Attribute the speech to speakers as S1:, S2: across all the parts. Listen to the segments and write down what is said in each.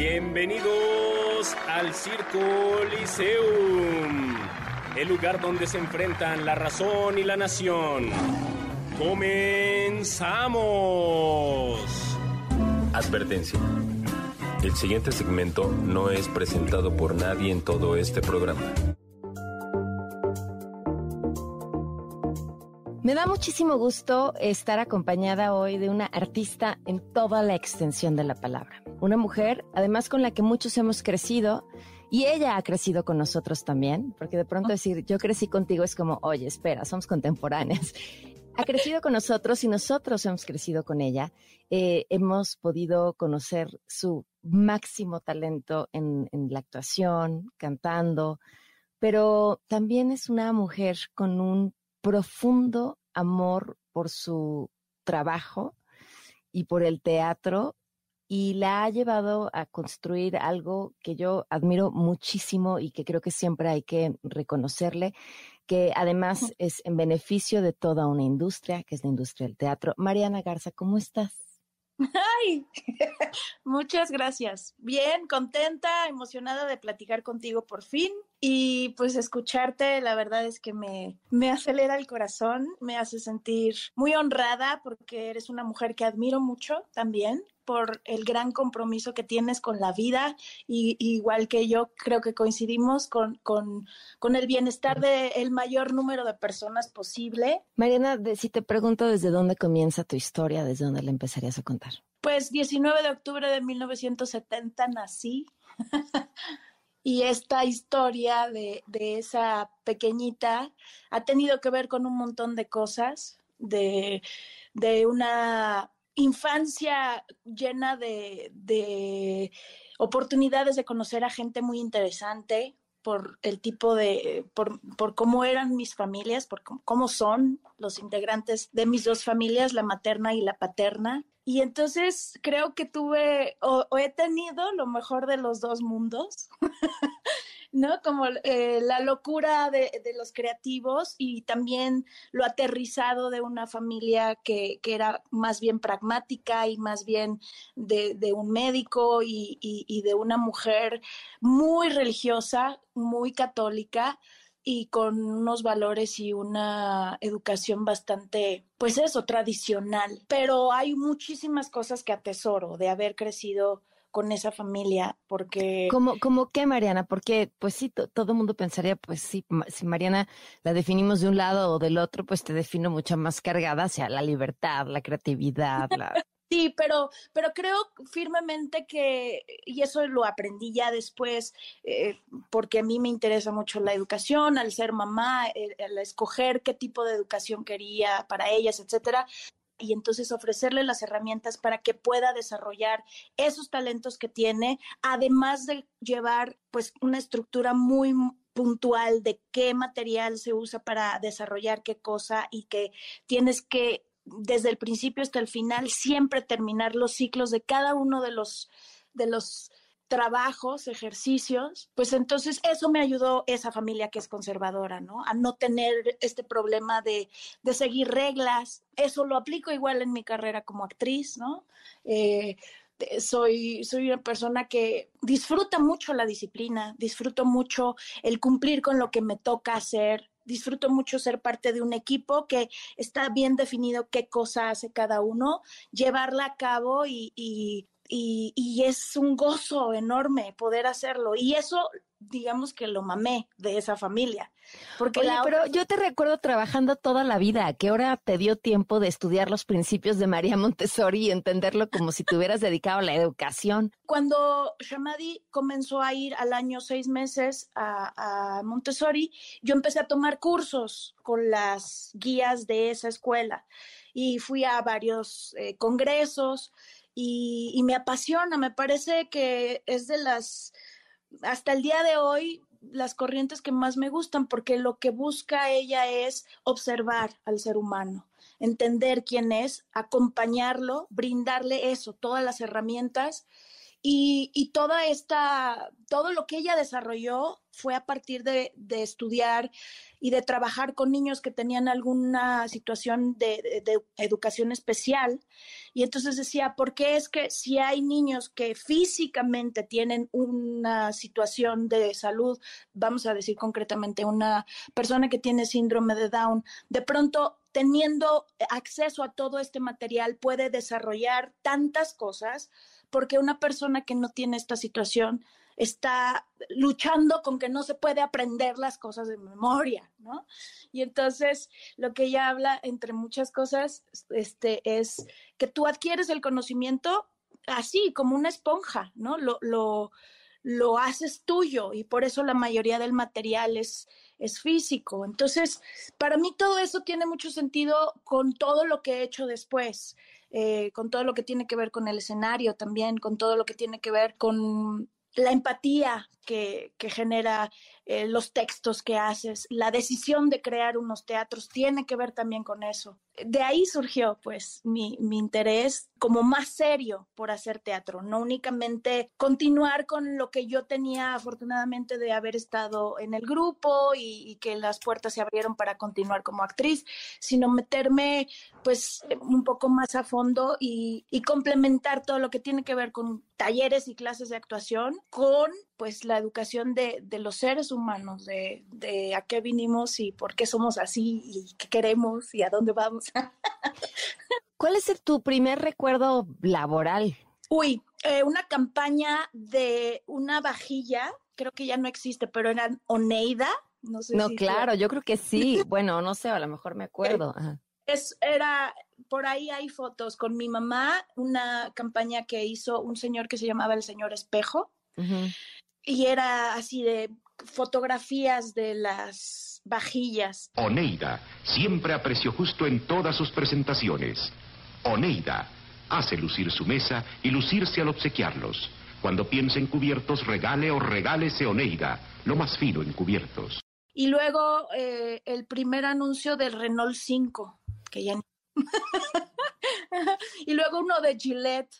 S1: Bienvenidos al Circo Liceum, el lugar donde se enfrentan la razón y la nación. ¡Comenzamos!
S2: Advertencia. El siguiente segmento no es presentado por nadie en todo este programa.
S3: Me da muchísimo gusto estar acompañada hoy de una artista en toda la extensión de la palabra. Una mujer, además con la que muchos hemos crecido y ella ha crecido con nosotros también, porque de pronto decir yo crecí contigo es como, oye, espera, somos contemporáneas. Ha crecido con nosotros y nosotros hemos crecido con ella. Eh, hemos podido conocer su máximo talento en, en la actuación, cantando, pero también es una mujer con un profundo amor por su trabajo y por el teatro y la ha llevado a construir algo que yo admiro muchísimo y que creo que siempre hay que reconocerle, que además es en beneficio de toda una industria, que es la industria del teatro. Mariana Garza, ¿cómo estás?
S4: Ay, muchas gracias. Bien, contenta, emocionada de platicar contigo por fin. Y pues escucharte, la verdad es que me, me acelera el corazón, me hace sentir muy honrada porque eres una mujer que admiro mucho también por el gran compromiso que tienes con la vida y, igual que yo creo que coincidimos con, con, con el bienestar del mayor número de personas posible.
S3: Mariana, de- si te pregunto desde dónde comienza tu historia, desde dónde la empezarías a contar.
S4: Pues 19 de octubre de 1970 nací. Y esta historia de, de esa pequeñita ha tenido que ver con un montón de cosas, de, de una infancia llena de, de oportunidades de conocer a gente muy interesante por el tipo de, por, por cómo eran mis familias, por cómo, son los integrantes de mis dos familias, la materna y la paterna. Y entonces creo que tuve o, he tenido lo mejor de los dos mundos. ¿no? Como eh, la locura de, de, los creativos y también lo aterrizado de una familia que, que era más bien pragmática y más bien de, de un médico y, y, y, de una mujer muy religiosa, muy católica y con unos valores y una educación bastante, pues eso, tradicional. Pero hay muchísimas cosas que atesoro de haber crecido con esa familia, porque...
S3: ¿Cómo, cómo qué, Mariana? Porque, pues sí, todo el mundo pensaría, pues sí, si Mariana la definimos de un lado o del otro, pues te defino mucho más cargada hacia la libertad, la creatividad, la...
S4: Sí, pero, pero creo firmemente que, y eso lo aprendí ya después, eh, porque a mí me interesa mucho la educación, al ser mamá, el, el escoger qué tipo de educación quería para ellas, etcétera y entonces ofrecerle las herramientas para que pueda desarrollar esos talentos que tiene, además de llevar pues una estructura muy puntual de qué material se usa para desarrollar qué cosa y que tienes que desde el principio hasta el final siempre terminar los ciclos de cada uno de los de los trabajos, ejercicios, pues entonces eso me ayudó esa familia que es conservadora, ¿no? A no tener este problema de, de seguir reglas. Eso lo aplico igual en mi carrera como actriz, ¿no? Eh, soy, soy una persona que disfruta mucho la disciplina, disfruto mucho el cumplir con lo que me toca hacer, disfruto mucho ser parte de un equipo que está bien definido qué cosa hace cada uno, llevarla a cabo y, y y, y, es un gozo enorme poder hacerlo. Y eso, digamos que lo mamé de esa familia. Porque
S3: Oye,
S4: la...
S3: pero yo te recuerdo trabajando toda la vida. ¿A qué hora te dio tiempo de estudiar los principios de María Montessori y entenderlo como si te hubieras dedicado a la educación?
S4: Cuando Shamadi comenzó a ir al año seis meses a, a Montessori, yo empecé a tomar cursos con las guías de esa escuela y fui a varios eh, congresos y, y me apasiona, me parece que es de las, hasta el día de hoy, las corrientes que más me gustan porque lo que busca ella es observar al ser humano, entender quién es, acompañarlo, brindarle eso, todas las herramientas y, toda esta, todo lo que ella desarrolló fue a partir de, de, estudiar y de trabajar con niños que tenían alguna situación de, de, educación especial. Y entonces decía, ¿por qué es que si hay niños que físicamente tienen una situación de salud, vamos a decir concretamente una persona que tiene síndrome de Down, de pronto teniendo acceso a todo este material puede desarrollar tantas cosas? Porque una persona que no tiene esta situación está luchando con que no se puede aprender las cosas de memoria, ¿no? Y entonces lo que ella habla, entre muchas cosas, este, es que tú adquieres el conocimiento así, como una esponja, ¿no? Lo, lo, lo haces tuyo y por eso la mayoría del material es, es físico. Entonces, para mí todo eso tiene mucho sentido con todo lo que he hecho después eh, con todo lo que tiene que ver con el escenario también, con todo lo que tiene que ver con la empatía que, que genera eh, los textos que haces, la decisión de crear unos teatros tiene que ver también con eso. De ahí surgió pues mi, mi interés como más serio por hacer teatro, no únicamente continuar con lo que yo tenía afortunadamente de haber estado en el grupo y, y que las puertas se abrieron para continuar como actriz, sino meterme pues un poco más a fondo y, complementar todo lo que tiene que ver con talleres y clases de actuación con pues la educación de, de los seres humanos, de, de, a qué vinimos y por qué somos así y qué queremos y a dónde vamos.
S3: ¿Cuál es tu primer recuerdo laboral?
S4: Uy, eh, una campaña de una vajilla, creo que ya no existe, pero eran Oneida. No, sé
S3: no
S4: si
S3: claro, yo creo que sí. bueno, no sé, a lo mejor me acuerdo. Ajá.
S4: Es, era, por ahí hay fotos con mi mamá, una campaña que hizo un señor que se llamaba el señor Espejo. Uh -huh y era así de fotografías de las vajillas.
S5: Oneida siempre apreció justo en todas sus presentaciones. Oneida hace lucir su mesa y lucirse al obsequiarlos. Cuando piense en cubiertos, regale o regálese Oneida, lo más fino en cubiertos.
S4: Y luego eh, el primer anuncio del Renault 5, que ya... y luego uno de Gillette.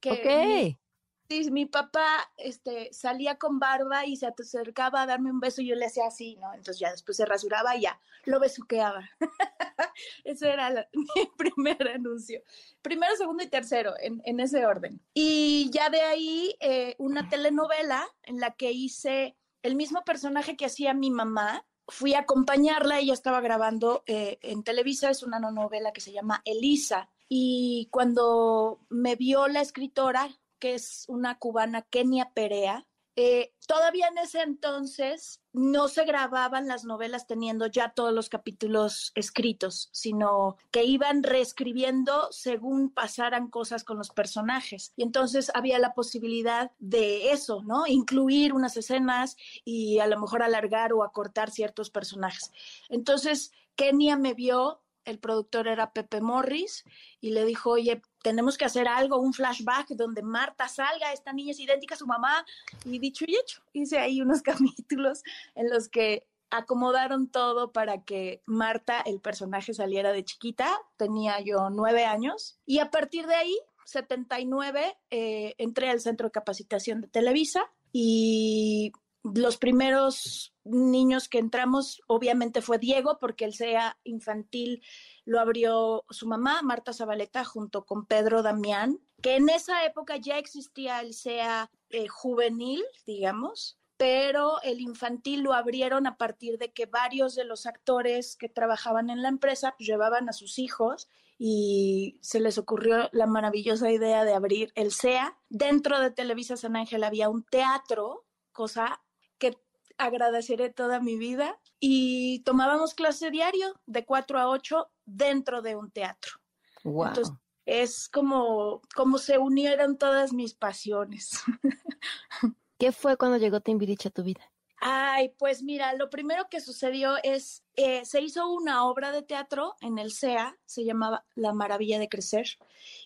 S4: Que
S3: okay.
S4: Sí, mi papá este, salía con barba y se acercaba a darme un beso y yo le hacía así, ¿no? Entonces ya después se rasuraba y ya lo besuqueaba. Ese era la, mi primer anuncio. Primero, segundo y tercero, en, en ese orden. Y ya de ahí eh, una telenovela en la que hice el mismo personaje que hacía mi mamá. Fui a acompañarla, ella estaba grabando eh, en Televisa, es una novela que se llama Elisa. Y cuando me vio la escritora, que es una cubana, Kenia Perea. Eh, todavía en ese entonces no se grababan las novelas teniendo ya todos los capítulos escritos, sino que iban reescribiendo según pasaran cosas con los personajes. Y entonces había la posibilidad de eso, ¿no? Incluir unas escenas y a lo mejor alargar o acortar ciertos personajes. Entonces, Kenia me vio el productor era Pepe Morris, y le dijo, oye, tenemos que hacer algo, un flashback donde Marta salga, esta niña es idéntica a su mamá, y dicho y hecho, hice ahí unos capítulos en los que acomodaron todo para que Marta, el personaje, saliera de chiquita, tenía yo nueve años, y a partir de ahí, 79, eh, entré al centro de capacitación de Televisa, y los primeros niños que entramos, obviamente fue Diego, porque el SEA infantil lo abrió su mamá, Marta Zabaleta, junto con Pedro Damián, que en esa época ya existía el SEA eh, juvenil, digamos, pero el infantil lo abrieron a partir de que varios de los actores que trabajaban en la empresa pues, llevaban a sus hijos y se les ocurrió la maravillosa idea de abrir el SEA. Dentro de Televisa San Ángel había un teatro, cosa agradeceré toda mi vida y tomábamos clase diario de 4 a 8 dentro de un teatro.
S3: Wow.
S4: Entonces, es como, como se unieron todas mis pasiones.
S3: ¿Qué fue cuando llegó Timbiriche a tu vida?
S4: Ay, pues mira, lo primero que sucedió es, eh, se hizo una obra de teatro en el CEA, se llamaba La Maravilla de Crecer,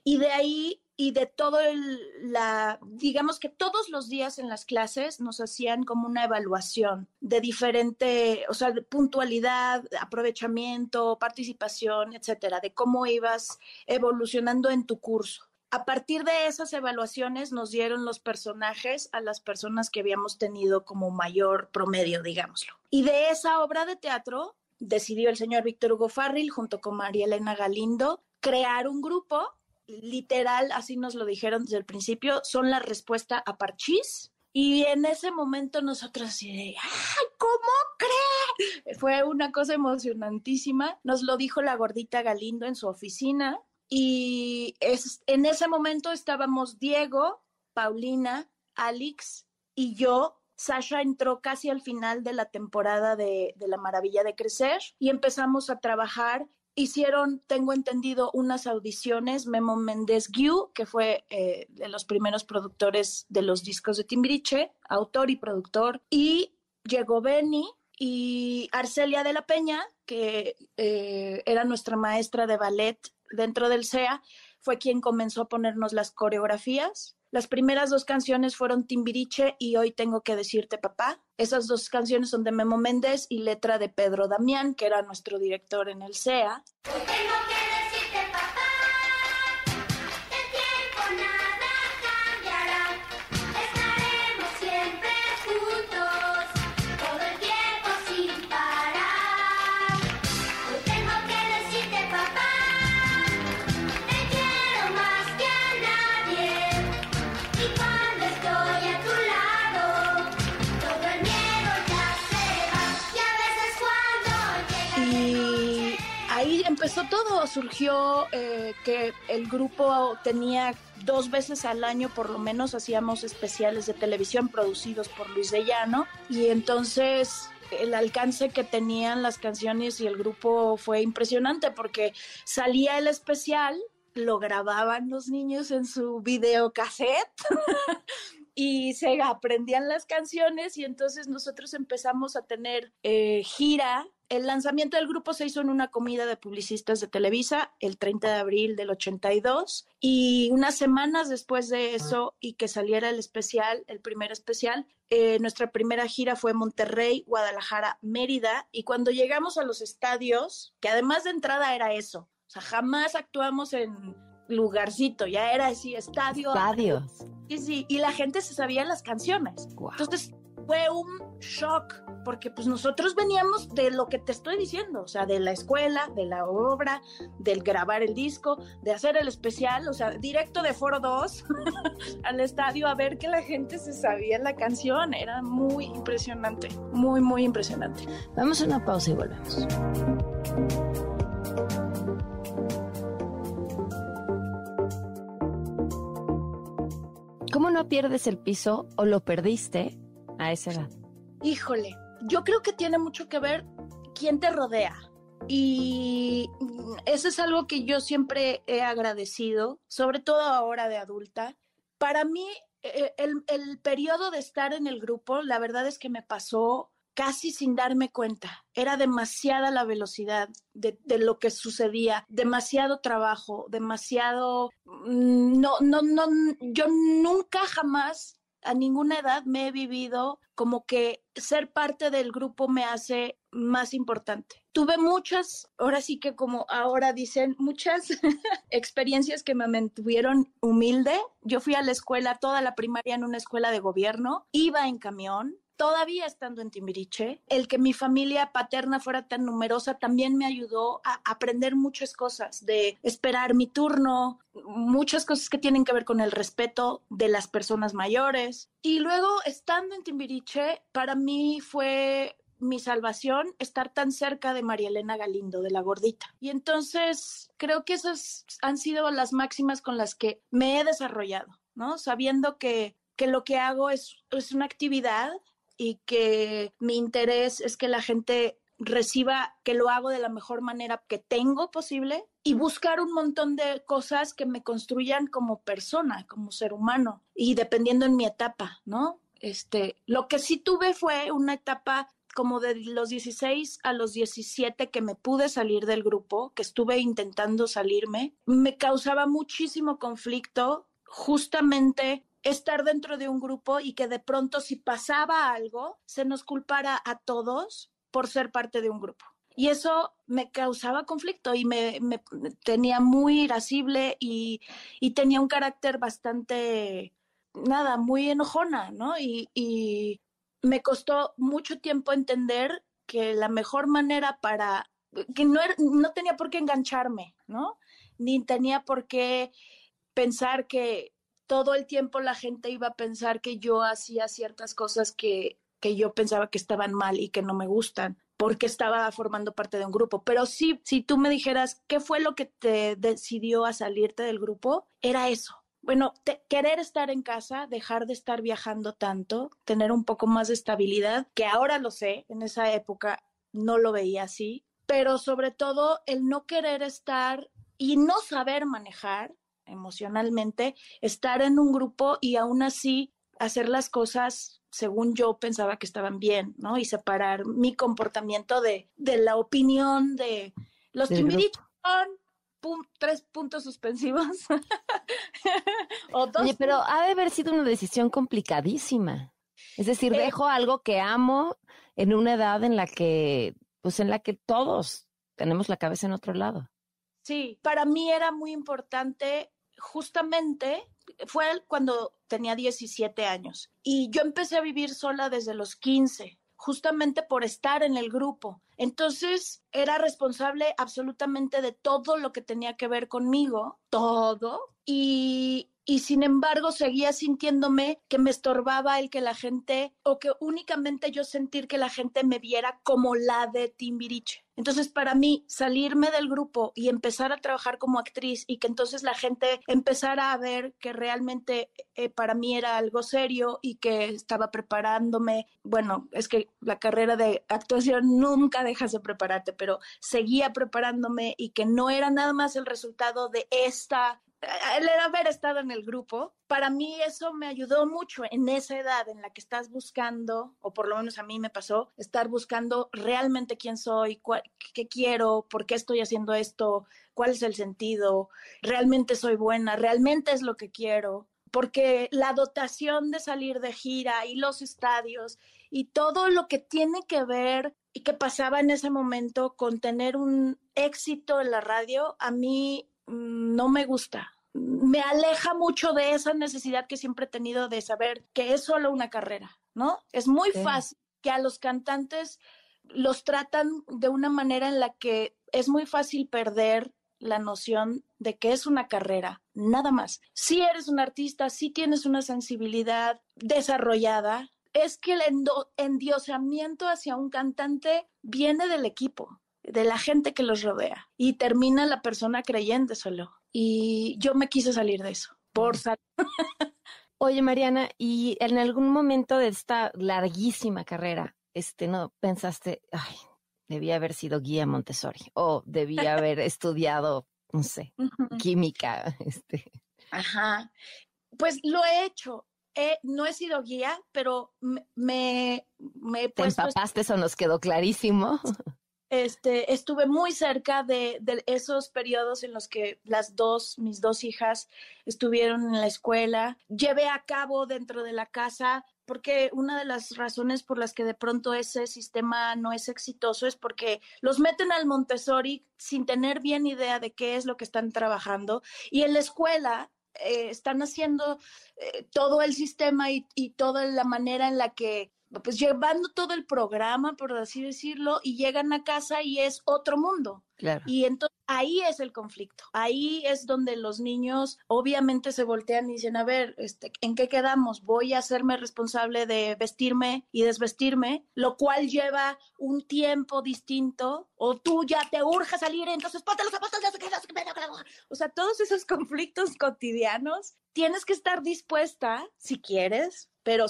S4: y de ahí y de todo el, la, digamos que todos los días en las clases nos hacían como una evaluación de diferente, o sea, de puntualidad, aprovechamiento, participación, etcétera, de cómo ibas evolucionando en tu curso. A partir de esas evaluaciones nos dieron los personajes a las personas que habíamos tenido como mayor promedio, digámoslo. Y de esa obra de teatro decidió el señor Víctor Hugo Farril junto con María Elena Galindo crear un grupo literal, así nos lo dijeron desde el principio, son la respuesta a Parchís. Y en ese momento nosotros así de, ¡ay, ¿cómo cree? Fue una cosa emocionantísima. Nos lo dijo la gordita Galindo en su oficina. Y es, en ese momento estábamos Diego, Paulina, Alex y yo. Sasha entró casi al final de la temporada de La Maravilla de Crecer y empezamos a trabajar hicieron, tengo entendido, unas audiciones, Memo Méndez Guiu, que fue eh, de los primeros productores de los discos de Timbiriche, autor y productor, y llegó Benny y Arcelia de la Peña, que eh, era nuestra maestra de ballet dentro del SEA, fue quien comenzó a ponernos las coreografías las primeras dos canciones fueron Timbiriche y Hoy tengo que decirte papá. Esas dos canciones son de Memo Méndez y letra de Pedro Damián, que era nuestro director en el SEA. Empezó todo, surgió eh, que el grupo tenía dos veces al año por lo menos hacíamos especiales de televisión producidos por Luis de Llano y entonces el alcance que tenían las canciones y el grupo fue impresionante porque salía el especial, lo grababan los niños en su videocassette y se aprendían las canciones y entonces nosotros empezamos a tener eh, gira el lanzamiento del grupo se hizo en una comida de publicistas de Televisa el 30 de abril del 82 y unas semanas después de eso y que saliera el especial, el primer especial, eh, nuestra primera gira fue Monterrey, Guadalajara, Mérida y cuando llegamos a los estadios, que además de entrada era eso, o sea, jamás actuamos en lugarcito, ya era así, estadio.
S3: Estadios.
S4: Sí, sí, y la gente se sabía las canciones. Entonces fue un shock, porque pues nosotros veníamos de lo que te estoy diciendo, o sea, de la escuela, de la obra, del grabar el disco, de hacer el especial, o sea, directo de Foro 2 al estadio a ver que la gente se sabía la canción, era muy impresionante, muy, muy impresionante.
S3: Vamos a una pausa y volvemos. ¿Cómo no pierdes el piso o lo perdiste a esa edad?
S4: Híjole, yo creo que tiene mucho que ver quién te rodea. Y eso es algo que yo siempre he agradecido, sobre todo ahora de adulta. Para mí, eh, el, el periodo de estar en el grupo, la verdad es que me pasó casi sin darme cuenta. Era demasiada la velocidad de, de, lo que sucedía, demasiado trabajo, demasiado... Mm, no, no, no, yo nunca jamás a ninguna edad me he vivido como que ser parte del grupo me hace más importante. Tuve muchas, ahora sí que como ahora dicen, muchas experiencias que me mantuvieron humilde. Yo fui a la escuela, toda la primaria en una escuela de gobierno, iba en camión, todavía estando en Timbiriche, el que mi familia paterna fuera tan numerosa también me ayudó a aprender muchas cosas, de esperar mi turno, muchas cosas que tienen que ver con el respeto de las personas mayores. Y luego, estando en Timbiriche, para mí fue mi salvación estar tan cerca de María Elena Galindo, de la gordita. Y entonces creo que esas han sido las máximas con las que me he desarrollado, ¿no? Sabiendo que, que lo que hago es, es una actividad y que mi interés es que la gente reciba que lo hago de la mejor manera que tengo posible y buscar un montón de cosas que me construyan como persona, como ser humano y dependiendo en mi etapa, ¿no? Este, lo que sí tuve fue una etapa como de los 16 a los 17 que me pude salir del grupo, que estuve intentando salirme, me causaba muchísimo conflicto justamente estar dentro de un grupo y que de pronto si pasaba algo, se nos culpara a todos por ser parte de un grupo. Y eso me causaba conflicto y me, me tenía muy irascible y, y, tenía un carácter bastante, nada, muy enojona, ¿no? Y, y me costó mucho tiempo entender que la mejor manera para, que no, no tenía por qué engancharme, ¿no? Ni tenía por qué pensar que todo el tiempo la gente iba a pensar que yo hacía ciertas cosas que, que yo pensaba que estaban mal y que no me gustan porque estaba formando parte de un grupo. Pero sí, si tú me dijeras qué fue lo que te decidió a salirte del grupo, era eso. Bueno, querer estar en casa, dejar de estar viajando tanto, tener un poco más de estabilidad, que ahora lo sé, en esa época no lo veía así, pero sobre todo el no querer estar y no saber manejar emocionalmente, estar en un grupo y aún así hacer las cosas según yo pensaba que estaban bien, ¿no? Y separar mi comportamiento de, de la opinión de los son tres puntos suspensivos.
S3: Oye, pero ha de haber sido una decisión complicadísima. Es decir, eh, dejo algo que amo en una edad en la que, pues en la que todos tenemos la cabeza en otro lado.
S4: Sí, para mí era muy importante justamente fue cuando tenía 17 años y yo empecé a vivir sola desde los 15 justamente por estar en el grupo. Entonces era responsable absolutamente de todo lo que tenía que ver conmigo, todo, y, y sin embargo seguía sintiéndome que me estorbaba el que la gente o que únicamente yo sentir que la gente me viera como la de Timbiriche. Entonces, para mí, salirme del grupo y empezar a trabajar como actriz y que entonces la gente empezara a ver que realmente eh, para mí era algo serio y que estaba preparándome, bueno, es que la carrera de actuación nunca dejas de prepararte, pero seguía preparándome y que no era nada más el resultado de esta el haber estado en el grupo, para mí eso me ayudó mucho en esa edad en la que estás buscando, o por lo menos a mí me pasó, estar buscando realmente quién soy, qué quiero, por qué estoy haciendo esto, cuál es el sentido, realmente soy buena, realmente es lo que quiero, porque la dotación de salir de gira y los estadios y todo lo que tiene que ver y que pasaba en ese momento con tener un éxito en la radio, a mí Mm, no me gusta. Me aleja mucho de esa necesidad que siempre he tenido de saber que es solo una carrera, ¿no? Es muy fácil que a los cantantes los tratan de una manera en la que es muy fácil perder la noción de que es una carrera, nada más. Si eres un artista, si tienes una sensibilidad desarrollada, es que el endiosamiento hacia un cantante viene del equipo de la gente que los rodea y termina la persona creyéndoselo. Y yo me quise salir de eso, por
S3: Oye, Mariana, ¿y en algún momento de esta larguísima carrera, este, no pensaste, ay, debía haber sido guía Montessori o debía haber estudiado, no sé, química, este?
S4: Ajá. Pues lo he hecho. no he sido guía, pero me, me, he puesto...
S3: Te empapaste, eso nos quedó clarísimo.
S4: Este, estuve muy cerca de, esos periodos en los que las dos, mis dos hijas, estuvieron en la escuela. Llevé a cabo dentro de la casa, porque una de las razones por las que de pronto ese sistema no es exitoso es porque los meten al Montessori sin tener bien idea de qué es lo que están trabajando y en la escuela eh, están haciendo eh, todo el sistema y toda la manera en la que pues llevando todo el programa, por así decirlo, y llegan a casa y es otro mundo.
S3: Claro.
S4: Y entonces ahí es el conflicto. Ahí es donde los niños obviamente se voltean y dicen, a ver, este, ¿en qué quedamos? Voy a hacerme responsable de vestirme y desvestirme, lo cual lleva un tiempo distinto, o tú ya te urge salir, entonces ponte los zapatos, o sea, todos esos conflictos cotidianos, tienes que estar dispuesta, si quieres, pero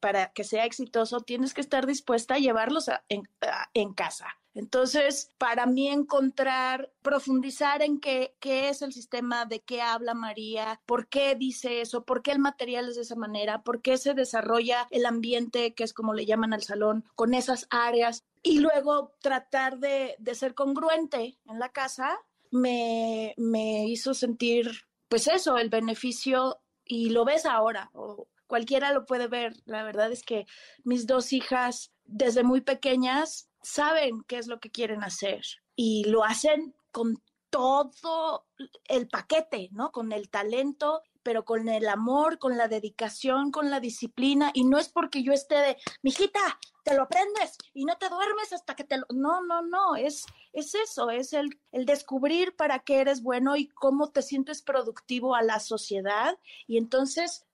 S4: para que sea exitoso, tienes que estar dispuesta a llevarlos en, casa. Entonces, para mí encontrar, profundizar en qué, es el sistema, de qué habla María, por qué dice eso, por qué el material es de esa manera, por qué se desarrolla el ambiente, que es como le llaman al salón, con esas áreas, y luego tratar de, ser congruente en la casa, me, me hizo sentir, pues eso, el beneficio, y lo ves ahora, cualquiera lo puede ver. La verdad es que mis dos hijas, desde muy pequeñas, saben qué es lo que quieren hacer y lo hacen con todo el paquete, ¿no? Con el talento, pero con el amor, con la dedicación, con la disciplina. Y no es porque yo esté de, mijita, te lo aprendes y no te duermes hasta que te lo... No, no, no, es, es eso, es el, el descubrir para qué eres bueno y cómo te sientes productivo a la sociedad. Y entonces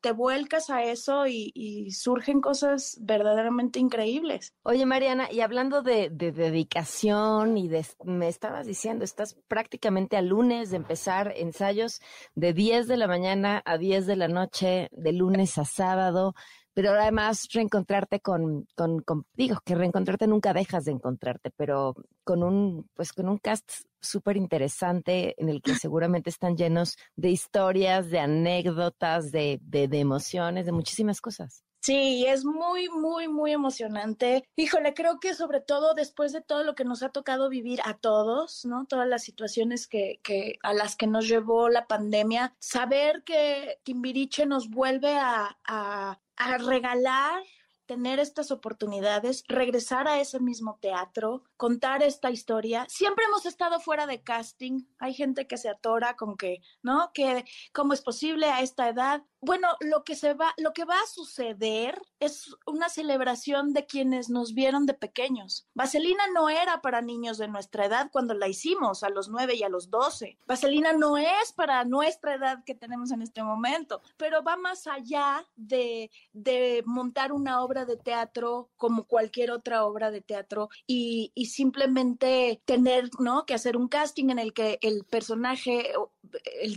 S4: te vuelcas a eso y, surgen cosas verdaderamente increíbles.
S3: Oye, Mariana, y hablando de, dedicación y de, me estabas diciendo, estás prácticamente a lunes de empezar ensayos de 10 de la mañana a 10 de la noche, de lunes a sábado pero además reencontrarte con, con, con, digo, que reencontrarte nunca dejas de encontrarte, pero con un, pues con un cast súper interesante en el que seguramente están llenos de historias, de anécdotas, de, de, de emociones, de muchísimas cosas.
S4: Sí, es muy, muy, muy emocionante. Híjole, creo que sobre todo después de todo lo que nos ha tocado vivir a todos, ¿no? Todas las situaciones que, que a las que nos llevó la pandemia, saber que Timbiriche nos vuelve a, a a regalar tener estas oportunidades, regresar a ese mismo teatro, contar esta historia. Siempre hemos estado fuera de casting. Hay gente que se atora con que, ¿no? Que cómo es posible a esta edad. Bueno, lo que se va, lo que va a suceder es una celebración de quienes nos vieron de pequeños. Vaselina no era para niños de nuestra edad cuando la hicimos, a los nueve y a los doce. Vaselina no es para nuestra edad que tenemos en este momento, pero va más allá de, de montar una obra de teatro como cualquier otra obra de teatro y, y simplemente tener, ¿no? Que hacer un casting en el que el personaje,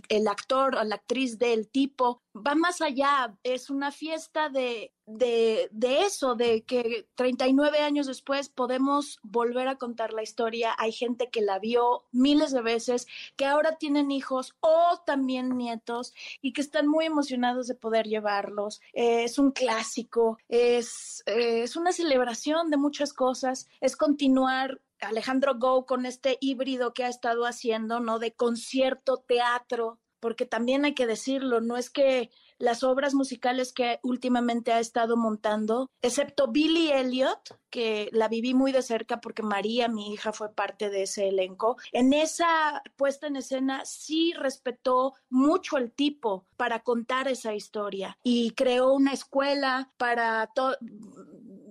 S4: el, actor o la actriz del tipo va más allá, es una fiesta de, de, de, eso, de que 39 años después podemos volver a contar la historia. Hay gente que la vio miles de veces, que ahora tienen hijos o también nietos y que están muy emocionados de poder llevarlos. Es un clásico, es, es una celebración de muchas cosas, es continuar Alejandro Go con este híbrido que ha estado haciendo, ¿no? De concierto, teatro, porque también hay que decirlo, no es que las obras musicales que últimamente ha estado montando, excepto Billy Elliot, que la viví muy de cerca porque María, mi hija, fue parte de ese elenco, en esa puesta en escena sí respetó mucho el tipo para contar esa historia y creó una escuela para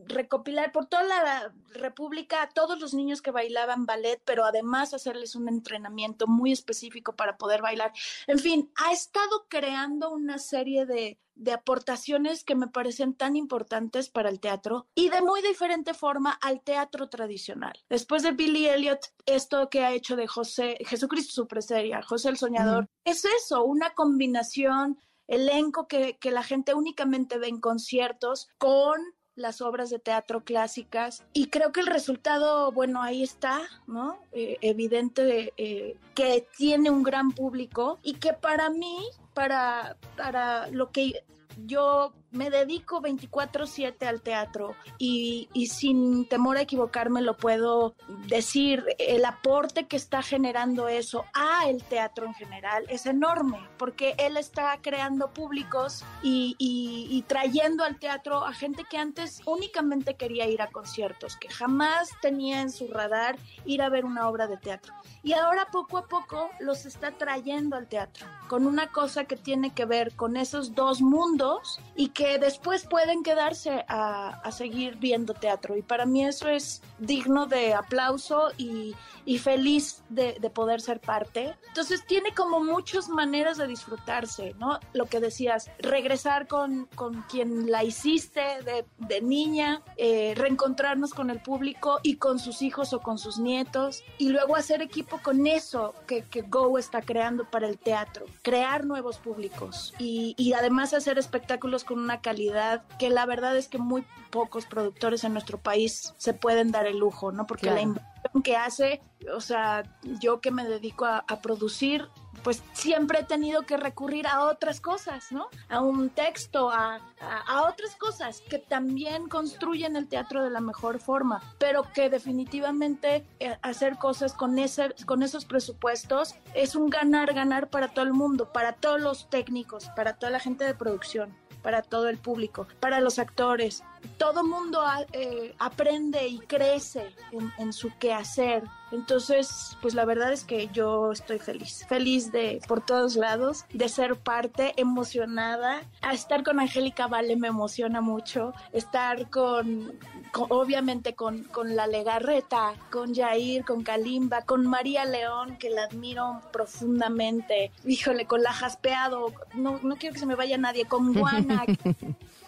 S4: recopilar por toda la República a todos los niños que bailaban ballet, pero además hacerles un entrenamiento muy específico para poder bailar. En fin, ha estado creando una serie de, de aportaciones que me parecen tan importantes para el teatro y de muy diferente forma al teatro tradicional. Después de Billy Elliot, esto que ha hecho de José, Jesucristo Superseria, José el Soñador, es eso, una combinación, elenco que, que la gente únicamente ve en conciertos con las obras de teatro clásicas y creo que el resultado, bueno, ahí está, ¿no? Eh, evidente eh, que tiene un gran público y que para mí, para, para lo que yo me dedico 24/7 al teatro y, y, sin temor a equivocarme lo puedo decir, el aporte que está generando eso a el teatro en general es enorme, porque él está creando públicos y, y, y trayendo al teatro a gente que antes únicamente quería ir a conciertos, que jamás tenía en su radar ir a ver una obra de teatro. Y ahora poco a poco los está trayendo al teatro, con una cosa que tiene que ver con esos dos mundos y que después pueden quedarse a, seguir viendo teatro. Y para mí eso es digno de aplauso y, feliz de, poder ser parte. Entonces tiene como muchas maneras de disfrutarse, ¿no? Lo que decías, regresar con, quien la hiciste de, niña, eh, reencontrarnos con el público y con sus hijos o con sus nietos, y luego hacer equipo con eso que, Go está creando para el teatro, crear nuevos públicos y, y además hacer espectáculos con una calidad que la verdad es que muy pocos productores en nuestro país se pueden dar el lujo, ¿no? Porque la inversión que hace, o sea, yo que me dedico a, a producir, pues siempre he tenido que recurrir a otras cosas, ¿no? A un texto, a, a, otras cosas que también construyen el teatro de la mejor forma, pero que definitivamente eh, hacer cosas con, ese, con esos presupuestos es un ganar-ganar para todo el mundo, para todos los técnicos, para toda la gente de producción para todo el público, para los actores. Todo mundo eh, aprende y crece en, en, su quehacer. Entonces, pues la verdad es que yo estoy feliz, feliz de por todos lados, de ser parte, emocionada. A estar con Angélica Vale me emociona mucho. Estar con, obviamente con, con la Legarreta, con Jair, con Kalimba, con María León, que la admiro profundamente. Híjole, con la Jaspeado, no, no quiero que se me vaya nadie, con Juana.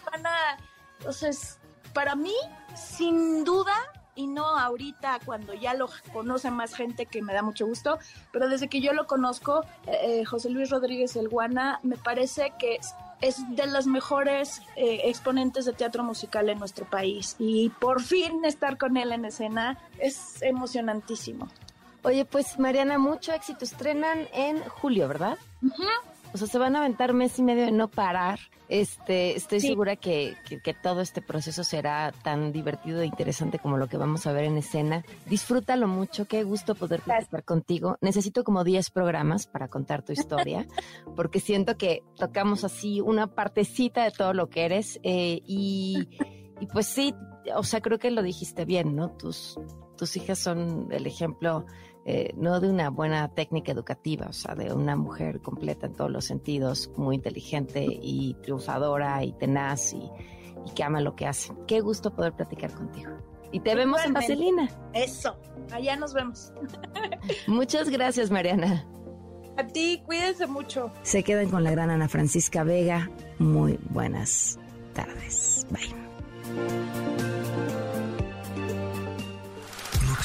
S4: Juana, entonces, para mí, sin duda, y no ahorita cuando ya lo conoce más gente que me da mucho gusto, pero desde que yo lo conozco, eh, José Luis Rodríguez El Guana, me parece que es de los mejores eh, exponentes de teatro musical en nuestro país y por fin estar con él en escena es emocionantísimo.
S3: Oye, pues Mariana, mucho éxito. Estrenan en julio, ¿verdad? O sea, se van a aventar mes y medio de no parar. Este, estoy segura que, que, todo este proceso será tan divertido e interesante como lo que vamos a ver en escena. Disfrútalo mucho, qué gusto poder platicar contigo. Necesito como 10 programas para contar tu historia, porque siento que tocamos así una partecita de todo lo que eres. Eh, y, y pues sí, o sea, creo que lo dijiste bien, ¿no? Tus, tus hijas son el ejemplo eh, no de una buena técnica educativa, o sea, de una mujer completa en todos los sentidos, muy inteligente y triunfadora y tenaz y, que ama lo que hace. Qué gusto poder platicar contigo. Y te vemos en Vaselina.
S4: Eso, allá nos vemos.
S3: Muchas gracias, Mariana.
S4: A ti, cuídense mucho.
S3: Se quedan con la gran Ana Francisca Vega. Muy buenas tardes. Bye.